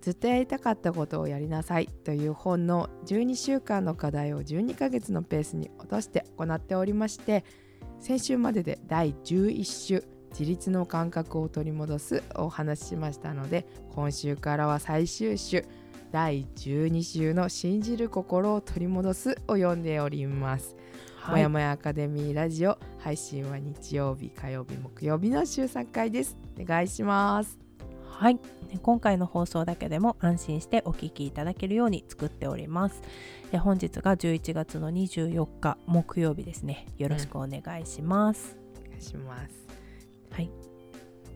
ずっとやりたかったことをやりなさいという本の12週間の課題を12ヶ月のペースに落として行っておりまして先週までで第11週自立の感覚を取り戻すをお話ししましたので今週からは最終週第12週の信じる心を取り戻すを読んでおります。もやもやアカデミーラジオ配信は日曜日火曜日木曜日の週3回です。お願いします。はい。ね今回の放送だけでも安心してお聞きいただけるように作っております。で本日が11月の24日木曜日ですね。よろしくお願いします、お願いします。はい。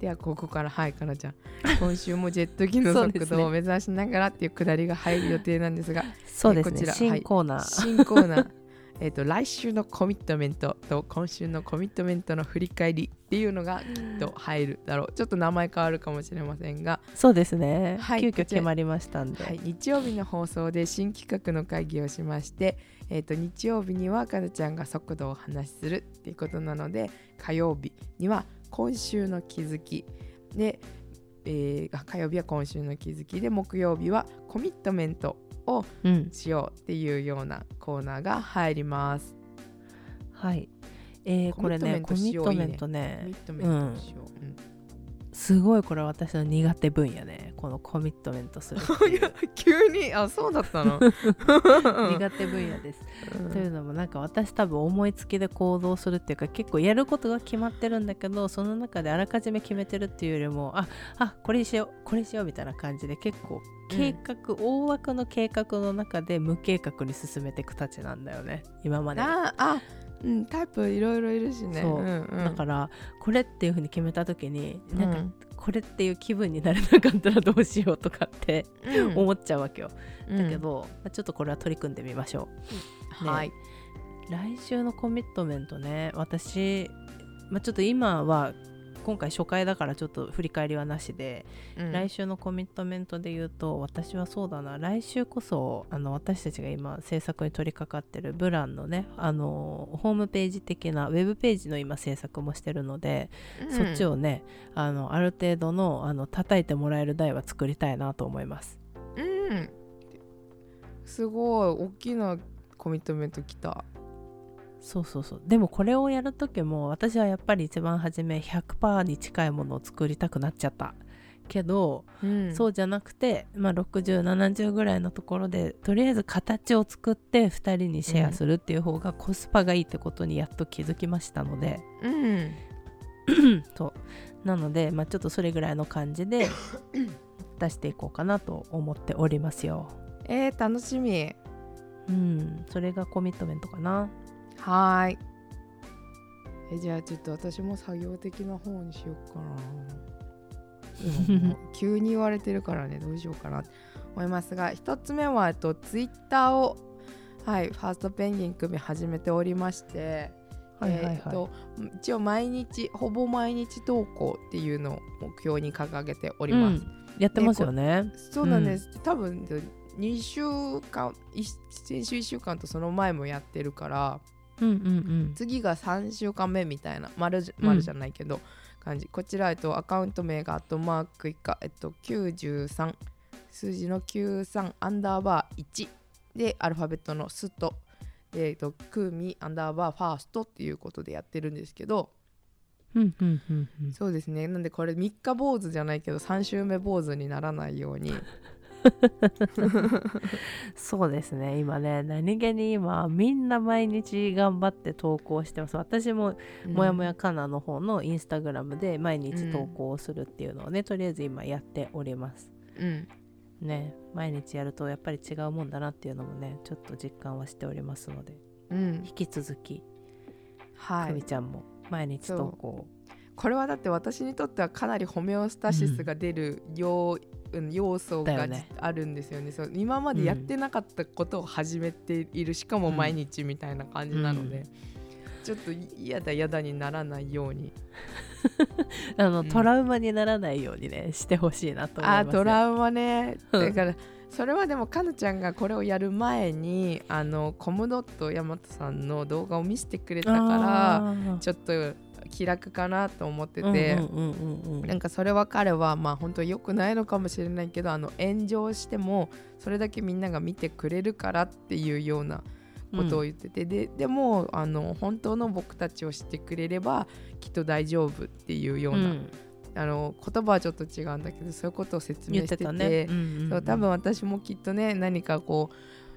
ではここからはいかなちゃん。今週もジェット機の速度を 目指しながらっていうくだりが入る予定なんですが。そうですね。こちら。新コーナー、新コーナーえっと来週のコミットメントと今週のコミットメントの振り返りっていうのがきっと入るだろう。ちょっと名前変わるかもしれませんが、そうですね、はい急遽決まりましたんで、はい、日曜日の放送で新企画の会議をしまして、えっと日曜日にはかなちゃんが速度を話しするっていうことなので火曜日には今週の気づき。で、えー火曜日は今週の気づき。で木曜日はコミットメントをうん。しようっていうようなコーナーが入ります。はい。えーこれねココミットメントね。コミットメントしよう。うんすごいこれ私の苦手分野ね。このコミットメントする 急にあそうだったの。苦手分野です。というのもなんか私多分思いつきで行動するっていうか結構やることが決まってるんだけどその中であらかじめ決めてるっていうよりもああこれにしようこれにしようみたいな感じで結構計画、大枠の計画の中で無計画に進めていくたちなんだよね。今までああうんタイプいろいろいるしね。そう。んうん。だからこれっていう風に決めた時にうん。なんかこれっていう気分になれなかったらどうしようとかってうん。思っちゃうわけよ、うん。だけど、まあちょっとこれは取り組んでみましょう。ねはい。来週のコミットメントね私、まあ、ちょっと今は今回初回だからちょっと振り返りはなしで、うん。来週のコミットメントで言うと私はそうだな。来週こそあの私たちが今制作に取り掛かってるブランのねあのホームページ的なウェブページの今制作もしてるので、そっちをねあのある程度のあの叩いてもらえる台は作りたいなと思います。うん。すごい。大きなコミットメントきたそうそうそう。でもこれをやる時も私はやっぱり一番初め100%に近いものを作りたくなっちゃった。けど、うん。そうじゃなくて、まあ、6070ぐらいのところでとりあえず形を作って2人にシェアするっていう方がコスパがいいってことにやっと気づきましたので、うん。そう。なので、まあ、ちょっとそれぐらいの感じで 出していこうかなと思っておりますよ。えー、楽しみ。うん、それがコミットメントかな。はーい。えじゃあちょっと私も作業的な方にしようかな。急に言われてるからねどうしようかなと思いますが一つ目はえっとツイッターをはいファーストペンギン組始めておりましてはいはいはい。えーっと一応毎日ほぼ毎日投稿っていうのを目標に掲げております、うん。やってますよね。そうなんです、多分2週間い先週1週間とその前もやってるからうんうんうん。次が3週間目みたいな丸じうん。丸じゃないけど、感じ。こちら、えっと、アカウント名がアットマーク以下、えっと、93数字の93アンダーバー1でアルファベットのスと。で、えっと、クーミアンダーバーファーストっていうことでやってるんですけど。うんうんうんうん。そうですね。なんでこれ3日坊主じゃないけど3週目坊主にならないようにそうですね。今ね何気に今みんな毎日頑張って投稿してます。私ももやもやかなの方のインスタグラムで毎日投稿をするっていうのをね、とりあえず今やっております。うん。ね毎日やるとやっぱり違うもんだなっていうのもねちょっと実感はしておりますので。うん。引き続きはい。くみちゃんも毎日投稿これはだって私にとってはかなりホメオスタシスが出る要うん要素が、ね。あるんですよね。そう今までやってなかったことを始めている、しかも毎日みたいな感じなので、うん。ちょっと嫌だ嫌だにならないように。あの、うん。トラウマにならないようにねしてほしいなと思いますよ。あートラウマね。うん。だからそれはでもかなちゃんがこれをやる前にあのコムドット大和さんの動画を見せてくれたからちょっと気楽かなと思ってて、うんうんうんうんなんかそれは彼はまあ本当良くないのかもしれないけどあの炎上してもそれだけみんなが見てくれるからっていうようなことを言ってて、ででもあの本当の僕たちを知ってくれればきっと大丈夫っていうような、うん。あの言葉はちょっと違うんだけどそういうことを説明しててたね、うんうん多分私もきっとね何かこう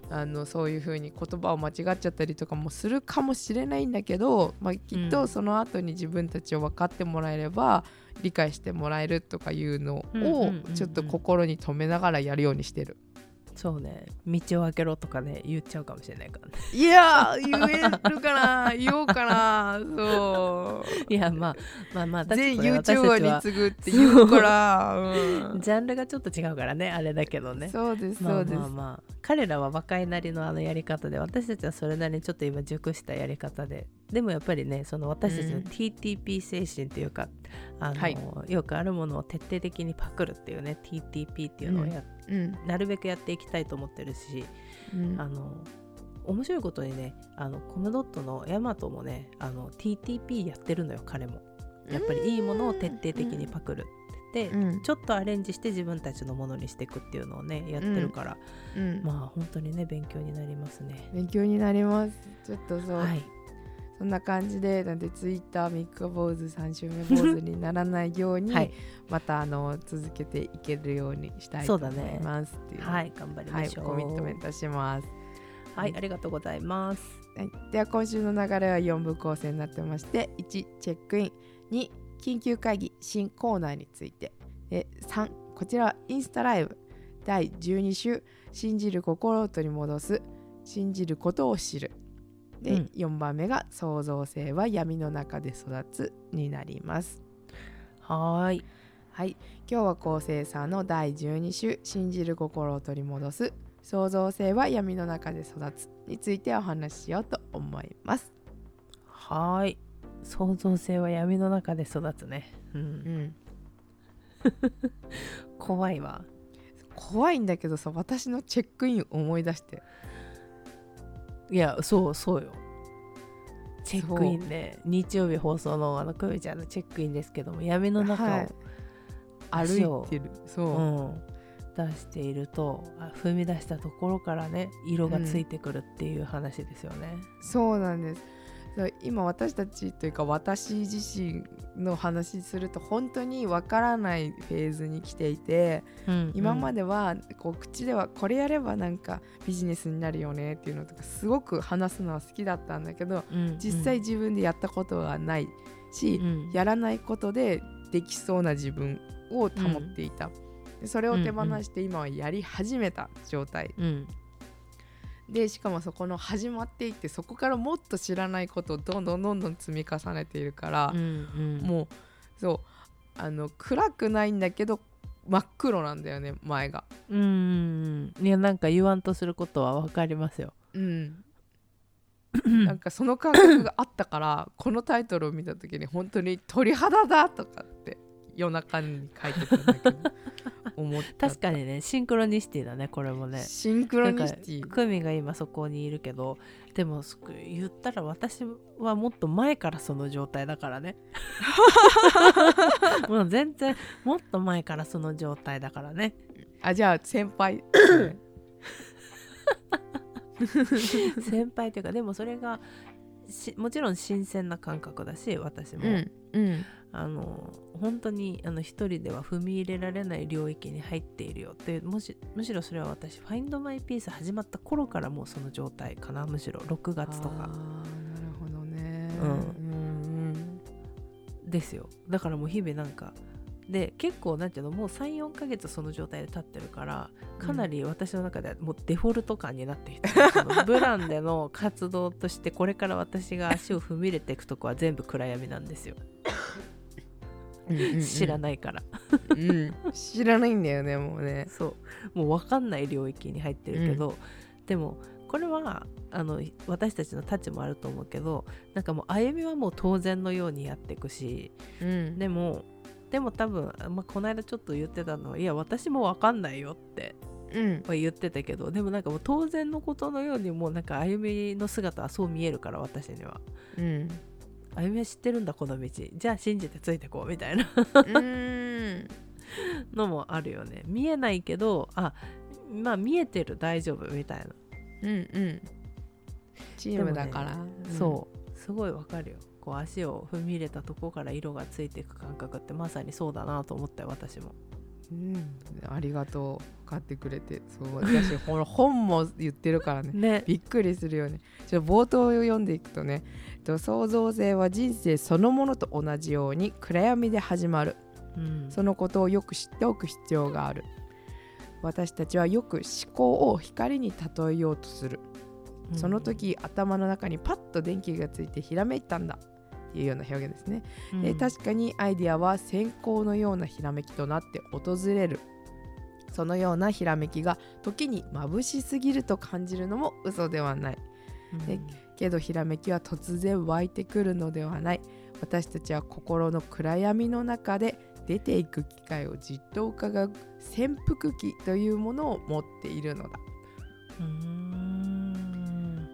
あのそういうふうに言葉を間違っちゃったりとかもするかもしれないんだけど、まあ、きっとうんその後に自分たちを分かってもらえれば理解してもらえるとかいうのをうんちょっと心に留めながらやるようにしてる。そうね。道を開けろとかね言っちゃうかもしれないからね。いやー言えるかな言おうかな。そう。いやまあまあまあ全 YouTuber に次ぐって言うから、うん。ジャンルがちょっと違うからねあれだけどね。そうですまあそうです、まあまあ彼らは若いなりのあのやり方で私たちはそれなりにちょっと今熟したやり方で。でもやっぱりねその私たちのうん。TTP 精神っていうか、あのはい。よくあるものを徹底的にパクるっていうね TTP っていうのをや、うん。なるべくやっていきたいと思ってるしうん。あの面白いことにねあのコムドットのヤマトもねあの TTP やってるのよ彼も。やっぱりいいものを徹底的にパクるって、うん。ちょっとアレンジして自分たちのものにしていくっていうのをねやってるから、うん。まあ本当にね勉強になりますね。勉強になります。ちょっとそう、はい、そんな感じでなんでツイッター3日坊主3週目坊主にならないように、はい。またあの続けていけるようにしたいと思そうだね。いますっていう。はい、頑張りはいましょう。コミットメントします、はい、ありがとうございます。はい、では今週の流れは4部構成になってまして1チェックイン。2緊急会議新コーナーについて。で3こちらはインスタライブ。第12週信じる心を取り戻す。信じることを知るで、うん。4番目が創造性は闇の中で育つになります。はーい、はい。今日は構成さんの第12週信じる心を取り戻す。創造性は闇の中で育つについてお話ししようと思います。はーい。創造性は闇の中で育つね。う、うんん。怖いわ。怖いんだけどさ私のチェックイン思い出していや、そうそうよ。チェックインで、日曜日放送のあのクミちゃんのチェックインですけども、闇の中を、歩いてる。そう、うん、出しているとあ踏み出したところからね色がついてくるっていう話ですよね。そうなんです今私たちというか私自身の話すると本当にわからないフェーズに来ていて今まで、ではこう口ではこれやればなんかビジネスになるよねっていうのとかすごく話すのは好きだったんだけどうん実際、自分でやったことはないし、うんやらないことでできそうな自分を保っていた、でそれを手放して今はやり始めた状態、うんでしかもそこの始まっていってそこからもっと知らないことをどんどんどんどん積み重ねているからう、んうん、もうそうあの暗くないんだけど真っ黒なんだよね前が。うんうんいやなんか言わんとすることは分かりますよ。うんなんかその感覚があったからこのタイトルを見た時に本当に鳥肌だとかって夜中に書いてたんだけど思った。確かにねシンクロニシティだねこれもね。シンクロニシティ。クミが今そこにいるけどでもそ言ったら私はもっと前からその状態だからね。もう全然もっと前からその状態だからね。あじゃあ先輩。先輩というかでもそれがしもちろん新鮮な感覚だし私も、うんうん。あの本当にあの一人では踏み入れられない領域に入っているよってもしむしろそれは私「Find My Peace」始まった頃からもうその状態かなむしろ。6月とか。なるほどね。うんうん。ですよ。だからもう日々なんかで結構なんていうのもう34ヶ月その状態で立ってるからかなり私の中ではもうデフォルト感になってきて、そのブランでの活動としてこれから私が足を踏み入れていくとこは全部暗闇なんですよ。知らい、ないから。うん、知らないんだよねもうね。そう。もう分かんない領域に入ってるけど、でもこれはあの私たちのタッチもあると思うけどなんかもう歩みはもう当然のようにやっていくしうん。でもでも多分、まあ、この間ちょっと言ってたのはいや私も分かんないよってうん。は言ってたけどでもなんかもう当然のことのようにもうなんか歩みの姿はそう見えるから私には。うん。歩みは知ってるんだこの道。じゃあ信じてついてこうみたいな。うん。のもあるよね。見えないけどあまあ見えてる大丈夫みたいな、うんうん。チームだから、でもねそう。すごいわかるよこう足を踏み入れたとこから色がついていく感覚ってまさにそうだなと思ったよ私も。うん、ありがとう買ってくれて。そう私ほら 本も言ってるからね。ね。びっくりするよね。じゃ冒頭を読んでいくとねと創造性は人生そのものと同じように暗闇で始まる。うん。そのことをよく知っておく必要がある。私たちはよく思考を光に例えようとする。その時頭の中にパッと電気がついてひらめいたんだいうような表現ですね、うん。で確かにアイデアは閃光のようなひらめきとなって訪れる。そのようなひらめきが時に眩しすぎると感じるのも嘘ではない。うん。でけどひらめきは突然湧いてくるのではない。私たちは心の暗闇の中で出ていく機会をじっと伺う潜伏期というものを持っているのだ。うーん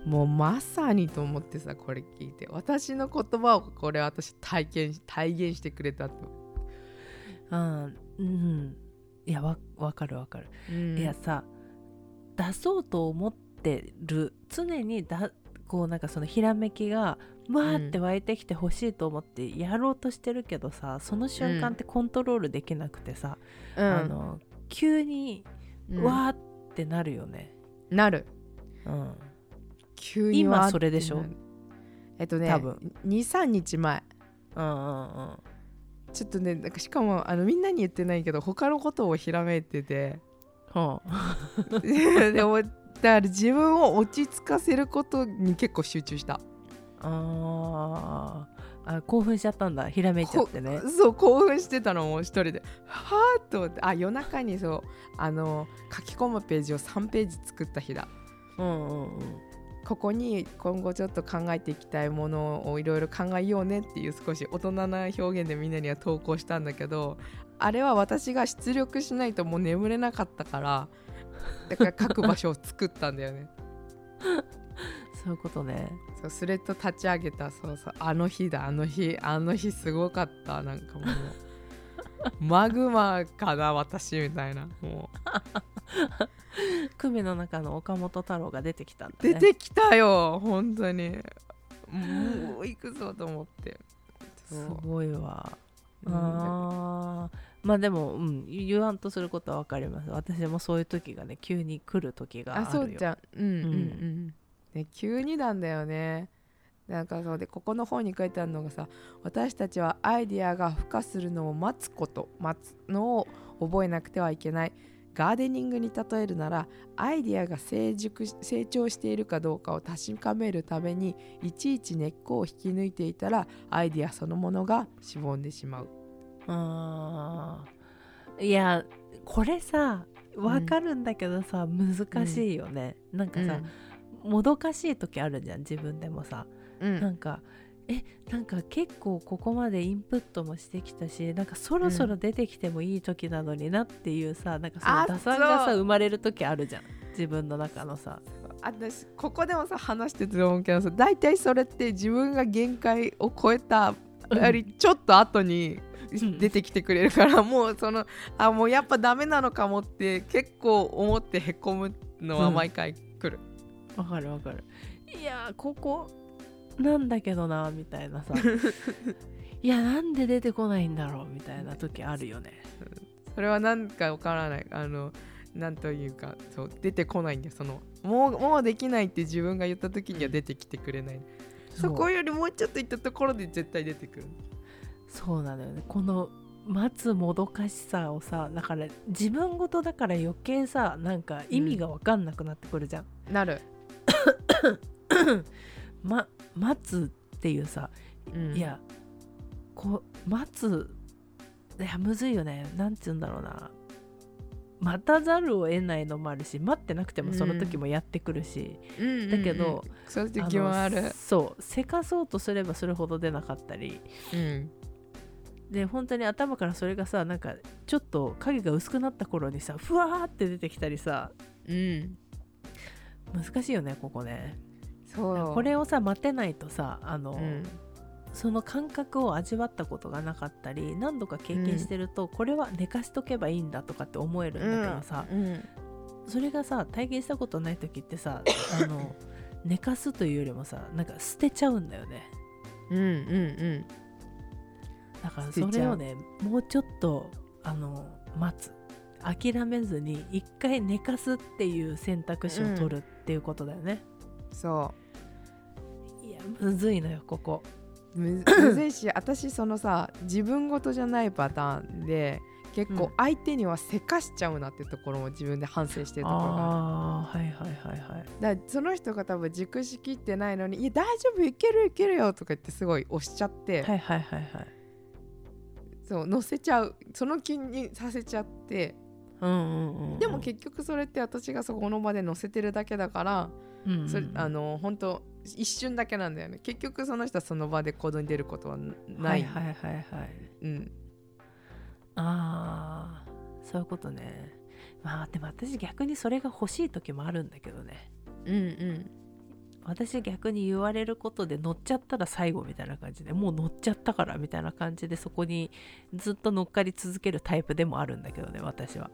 もうまさにと思ってさこれ聞いて。私の言葉をこれ私体験し体現してくれたと、うんうん。いやわわかるわかる、うん。いやさ出そうと思ってる常にだこうなんかそのひらめきがわーって湧いてきてほしいと思ってやろうとしてるけどさその瞬間ってコントロールできなくてさ、うん。あの急にうん。わーってなるよね、なる。うん急に今それでしょ？えっとね多分。23日前。うんうんうん。ちょっとねなんかしかもあのみんなに言ってないけど他のことをひらめいてて。は でもだから自分を落ち着かせることに結構集中した。ああ興奮しちゃったんだ。ひらめいちゃってね。こ そう興奮してたのもう一人で。はあと思って。あ夜中にそうあの書き込むページを3ページ作った日だ。うんうんうんここに今後ちょっと考えていきたいものをいろいろ考えようねっていう少し大人な表現でみんなには投稿したんだけどあれは私が出力しないともう眠れなかったからだから書く場所を作ったんだよね。そういうことね。そうスレッド立ち上げたそうそうあの日だあの日あの日すごかったなんかもう。マグマかな私みたいなも 組の中の岡本太郎が出てきたんだうね。出てきたよ本当に。もう行くぞと思って。すごいわ。うんあー。まあでも、うん、言わんとすることは分かります。私もそういう時がね急に来る時があるよ。あそうじゃん。うんうんううん。ん、ね、急になんだよね。なんかそうでここの本に書いてあるのがさ私たちはアイディアが孵化するのを待つこと待つのを覚えなくてはいけないガーデニングに例えるならアイディアが成熟し成長しているかどうかを確かめるためにいちいち根っこを引き抜いていたらアイディアそのものがしぼんでしまう。あーいやこれさ分かるんだけどさ、難しいよね、なんかさ、もどかしい時あるじゃん自分でもさ、うん。なんかえなんか結構ここまでインプットもしてきたしなんかそろそろ出てきてもいい時なのになっていうさ、なんかそのあ打算がさ生まれる時あるじゃん。自分の中のさ。私ここでもさ話してて思うけどさ大体それって自分が限界を超えたうん。やりちょっと後にん。出てきてくれるから、もうそのあもうやっぱダメなのかもって結構思ってへこむのは毎回来る、わかるわかる。いやーここなんだけどなみたいなさ。いやなんで出てこないんだろうみたいな時あるよね。それは何かわからない。あのなんというかそう出てこないんだよ。そのもうもうできないって自分が言った時には出てきてくれない。そこよりもうちょっといったところで絶対出てくる。そうなのよね。この待つもどかしさをさだから自分事だから余計さなんか意味が分かんなくなってくるじゃん、なる、ま待つっていうさ、うん。いやこう待ついやむずいよね。なんつうんだろうな。待たざるを得ないのもあるし待ってなくてもその時もやってくるし、だけど、そういう時もある。のそうせかそうとすればそれほど出なかったり。うん。で本当に頭からそれがさなんかちょっと影が薄くなった頃にさふわーって出てきたりさ。うん。難しいよねここねこれをさ待てないとさあの、うん。その感覚を味わったことがなかったり何度か経験してると、これは寝かしとけばいいんだとかって思えるんだけどさ、うん。それがさ体験したことない時ってさ あの寝かすというよりもさなんか捨てちゃうんだよね。うんうんだからそう。れをねもうちょっとあの待つ。諦めずに一回寝かすっていう選択肢を取るっていうことだよね、そいやむずいのよここ。うむ むずいし私そのさ自分事じゃないパターンで結構うん。相手にはせかしちゃうなってところも自分で反省してるところがある。はいはいはいはい。だからその人が多分熟しきってないのに「いや大丈夫いけるいけるよ」とか言ってすごい押しちゃって、はいはいはいはい。そう乗せちゃう。その気にさせちゃって。うんうんうんうん。でも結局それって私がそこの場で乗せてるだけだから、うんうんうん。それあの本当一瞬だけなんだよね。結局その人はその場で行動に出ることはない、はいはいはいはい。うん、ああそういうことね。まあでも私逆にそれが欲しい時もあるんだけどね。うんうん。私逆に言われることで乗っちゃったら最後みたいな感じでもう乗っちゃったからみたいな感じでそこにずっと乗っかり続けるタイプでもあるんだけどね私は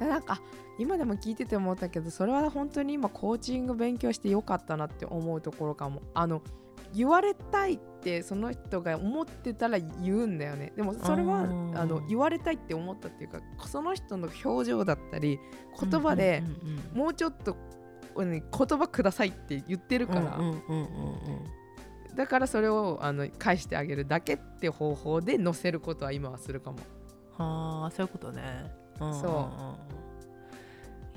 なんか今でも聞いてて思ったけどそれは本当に今コーチング勉強してよかったなって思うところかも。あの言われたいってその人が思ってたら言うんだよね。でもそれはあの言われたいって思ったっていうかその人の表情だったり言葉でもうちょっと、うん言葉くださいって言ってるから、だからそれをあの返してあげるだけって方法で載せることは今はするかも。はあそういうことね、うんう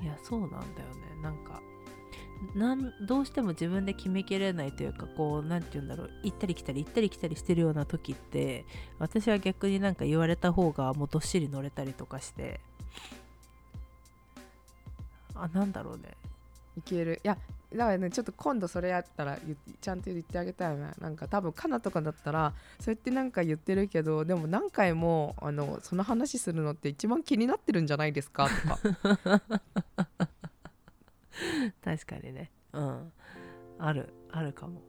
ういやそうなんだよね。なんかなんどうしても自分で決めきれないというかこうなんて言うんだろう。行ったり来たり行ったり来たりしてるような時って私は逆になんか言われた方がもうどっしり乗れたりとかして。あなんだろうね。いける。いやだからねちょっと今度それやったら言ちゃんと言ってあげたいななんか多分カナとかだったらそうやってなんか言ってるけどでも何回もあのその話するのって一番気になってるんじゃないですか？とか確かにね。うん。あるあるかも。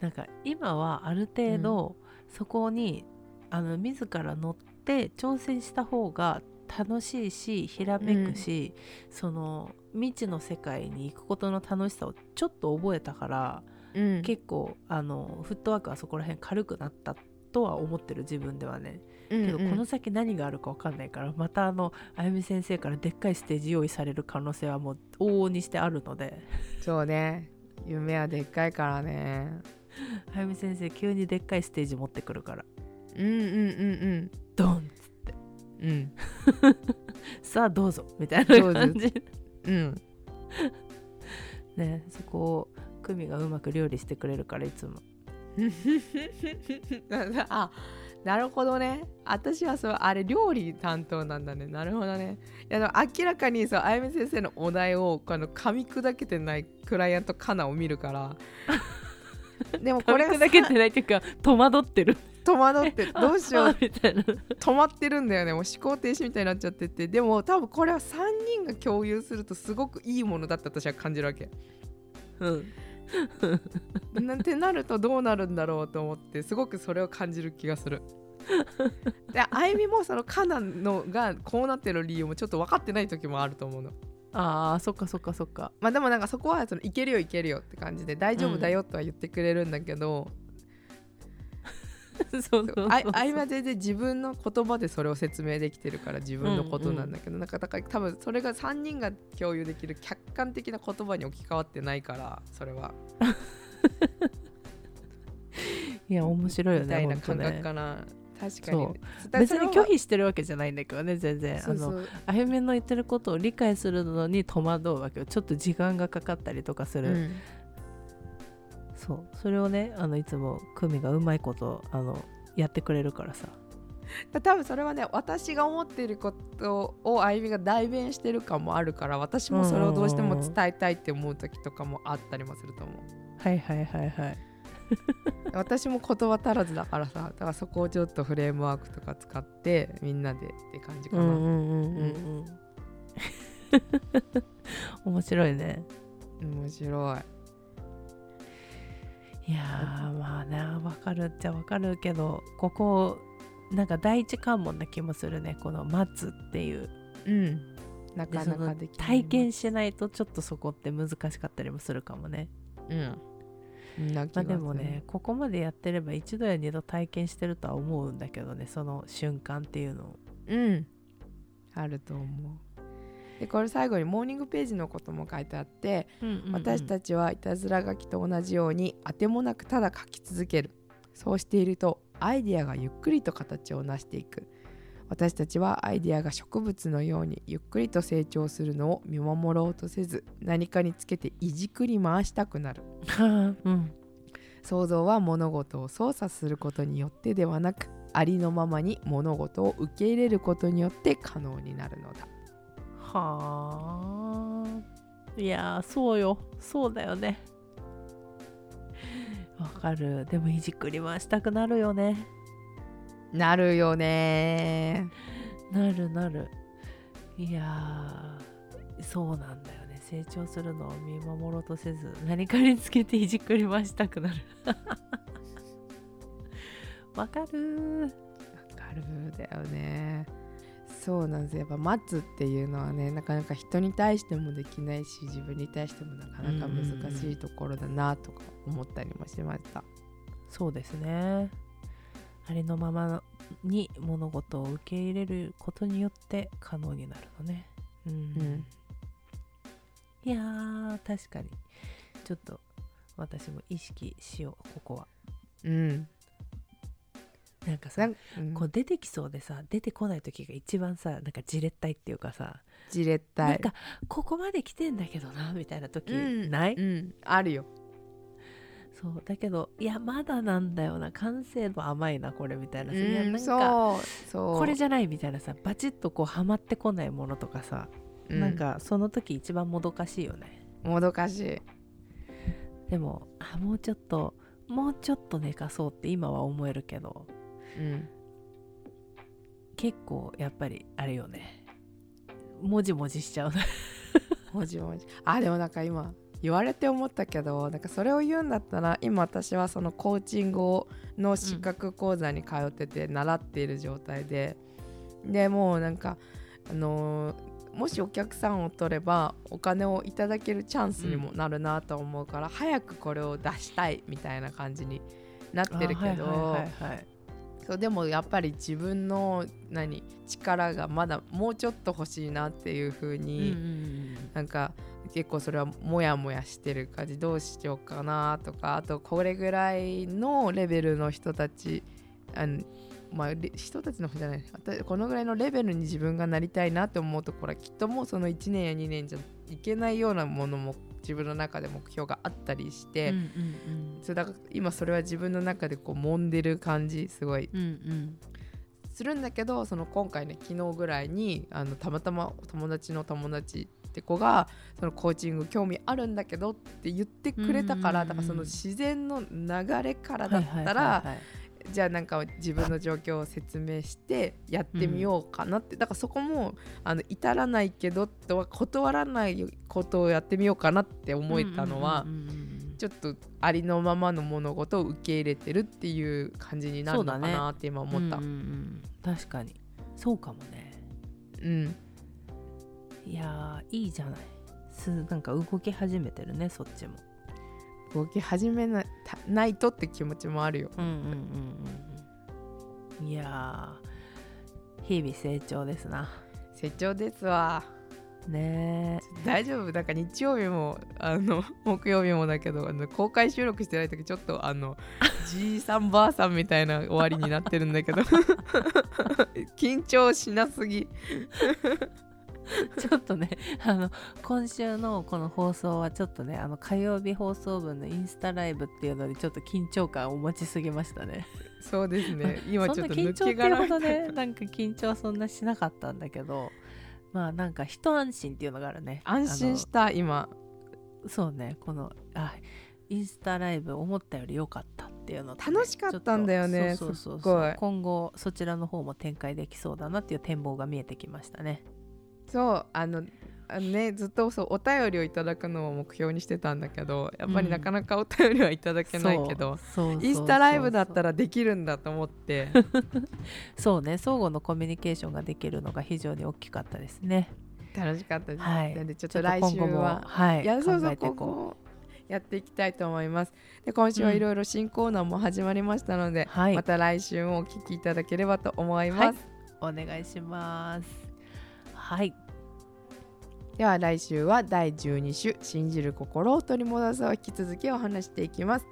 なんか今はある程度そこに、あの自ら乗って挑戦した方が楽しいしひらめくし、その未知の世界に行くことの楽しさをちょっと覚えたから、うん。結構あのフットワークはそこら辺軽くなったとは思ってる自分ではね。うんけどこの先何があるか分かんないからまたあのあゆみ先生からでっかいステージ用意される可能性はもう往々にしてあるので。そうね。夢はでっかいからね。あゆみ先生急にでっかいステージ持ってくるから。うんうんうんドンうんうん。さあどうぞ。みたいな感じうん。ねそこを久美がうまく料理してくれるからいつも。あなるほどね。私はそうあれ料理担当なんだね。なるほどね。いやでも明らかにそうあゆみ先生のお題をあの噛み砕けてないクライアントカナを見るから。でもこれこれだけてないっていうか戸惑ってる戸惑って どうしよう。あ みたいな。止まってるんだよね。もう思考停止みたいになっちゃってて。でも多分これは3人が共有するとすごくいいものだって私は感じるわけ。うん。なんてなるとどうなるんだろうと思ってすごくそれを感じる気がする。であゆみもそのカナのがこうなってる理由もちょっと分かってない時もあると思うの。あーそっかそっかそっか。まあでもなんかそこはそのいけるよいけるよって感じで大丈夫だよとは言ってくれるんだけど、そうそうああいは全然自分の言葉でそれを説明できてるから自分のことなんだけど、なんかだから多分それが3人が共有できる客観的な言葉に置き換わってないからそれは。いや面白いよみたいな感覚かな、確かに。そう。だ別に拒否してるわけじゃないんだけどね全然。あのう。あゆみの言ってることを理解するのに戸惑うわけよ。ちょっと時間がかかったりとかする、うんそう。それをねあのいつも久美がうまいことあのやってくれるからさ。多分それはね私が思っていることをあゆみが代弁してる感もあるから私もそれをどうしても伝えたいって思う時とかもあったりもすると思う。はいはいはいはい。私も言葉足らずだからさだからそこをちょっとフレームワークとか使ってみんなでって感じかな。うんうんうんうんうん 面白いね。面白い。いやーまあねわかるっちゃわかるけどここなんか第一関門な気もするねこの待つっていううん。なでかなかでき。体験しないとちょっとそこって難しかったりもするかもねうん。まあでもね。ここまでやってれば一度や二度体験してるとは思うんだけどねその瞬間っていうのをうん。あると思う。でこれ最後にモーニングページのことも書いてあって、私たちはいたずら書きと同じようにあてもなくただ書き続ける。そうしているとアイデアがゆっくりと形を成していく。私たちはアイデアが植物のようにゆっくりと成長するのを見守ろうとせず何かにつけていじくり回したくなる。う んうん。想像は物事を操作することによってではなくありのままに物事を受け入れることによって可能になるのだはあ。いやーそうよ。そうだよね。わかる。でもいじくり回したくなるよね。なるよね。なるなる。いやーそうなんだよね。成長するのを見守ろうとせず何かにつけていじくり回したくなる。わかるー。わかるだよねそうなんです。やっぱ待つっていうのはねなかなか人に対してもできないし自分に対してもなかなか難しいところだなとか思ったりもしました。そうですね。ありのままに物事を受け入れることによって可能になるのね。うん、うん。いやー確かに。ちょっと私も意識しようここは。うんなんかさなんうん。こう出てきそうでさ出てこない時が一番さなんかじれったいっていうかさじれったい。なんかここまで来てんだけどなみたいな時うん。ない、うん。あるよ。そう。だけどいやまだなんだよな。完成度甘いなこれみたいなうんなんかそうそう。これじゃないみたいなさバチッとこうはまってこないものとかさ、うなんかその時一番もどかしいよね。もどかしい。でもあもうちょっともうちょっと寝かそうって今は思えるけどうん。結構やっぱりあれよね。もじもじしちゃうもじもじあでもなんか今言われて思ったけどなんかそれを言うんだったら今私はそのコーチングをの資格講座に通ってて習っている状態で、でもうなんかあのーもしお客さんを取ればお金をいただけるチャンスにもなるなと思うから、早くこれを出したいみたいな感じになってるけど、そうでもやっぱり自分の何力がまだもうちょっと欲しいなっていう風に、うんなんか結構それはモヤモヤしてる感じどうしようかなとかあとこれぐらいのレベルの人たちあのまあレ人たちの方じゃない。私このぐらいのレベルに自分がなりたいなって思うところはきっともうその1年や2年じゃいけないようなものも自分の中で目標があったりして、うんうんそうだから今それは自分の中でこう揉んでる感じすごい。うんうん。するんだけどその今回ね昨日ぐらいにあのたまたま友達の友達って子がそのコーチング興味あるんだけどって言ってくれたから、うんうんうんだからその自然の流れからうんだったら、はいはいはいはいじゃあなんか自分の状況を説明してやってみようかなって、だからそこもあの至らないけどとは断らないことをやってみようかなって思えたのは、うんうんうんうんちょっとありのままの物事を受け入れてるっていう感じになるのかなって今思った。うんうんうん。確かに。そうかもね。うん。いやーいいじゃない。すなんか動き始めてるねそっちも。動き始めなたないとって気持ちもあるよ。うんうんうんうんうん。いやー日々成長ですな。成長ですわ。ね大丈夫なんか日曜日もあの木曜日もだけどあの公開収録してない時ちょっとあの じいさんばあさんみたいな終わりになってるんだけど。緊張しなすぎ。え ちょっとねあの今週のこの放送はちょっとねあの火曜日放送分のインスタライブっていうのにちょっと緊張感を持ちすぎましたね。そうですね。今ちょっと緊張っていうけ殻ほどねなんか緊張はそんなしなかったんだけどまあなんか一安心っていうのがあるね。安心した今。そうねこのあインスタライブ思ったより良かったっていうのとね、楽しかったんだよねそうそうそう今後そちらの方も展開できそうだなっていう展望が見えてきましたねそうあのあのねずっとそうお便りをいただくのを目標にしてたんだけどやっぱりなかなかお便りはいただけないけど、そうそうそうそう。インスタライブだったらできるんだと思って。そうね相互のコミュニケーションができるのが非常に大きかったですね。楽しかったです、はい。なんでちょっと来週ははいいやそうそう今後もやっていきたいと思います。で今週はいろいろ新コーナーも始まりましたので、はい。また来週もお聞きいただければと思います、うお願いします。はいでは来週は第12週「信じる心を取り戻す」を引き続きお話していきます。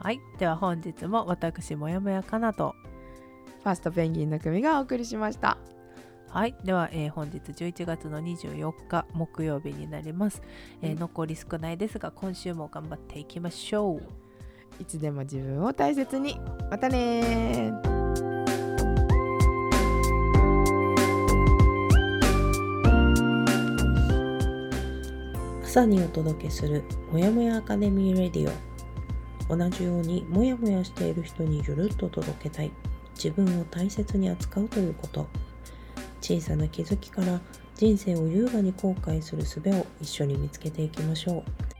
はい。では本日も私もやもやかなと。ファーストペンギンの組がお送りしました。はい。では、えー本日11月の24日木曜日になります、えーうん。残り少ないですが今週も頑張っていきましょう。いつでも自分を大切に。またね朝にお届けするもやもやアカデミーレディオ。同じようにもやもやしている人にゆるっと届けたい。自分を大切に扱うということ。小さな気づきから人生を優雅に後悔する術を一緒に見つけていきましょう。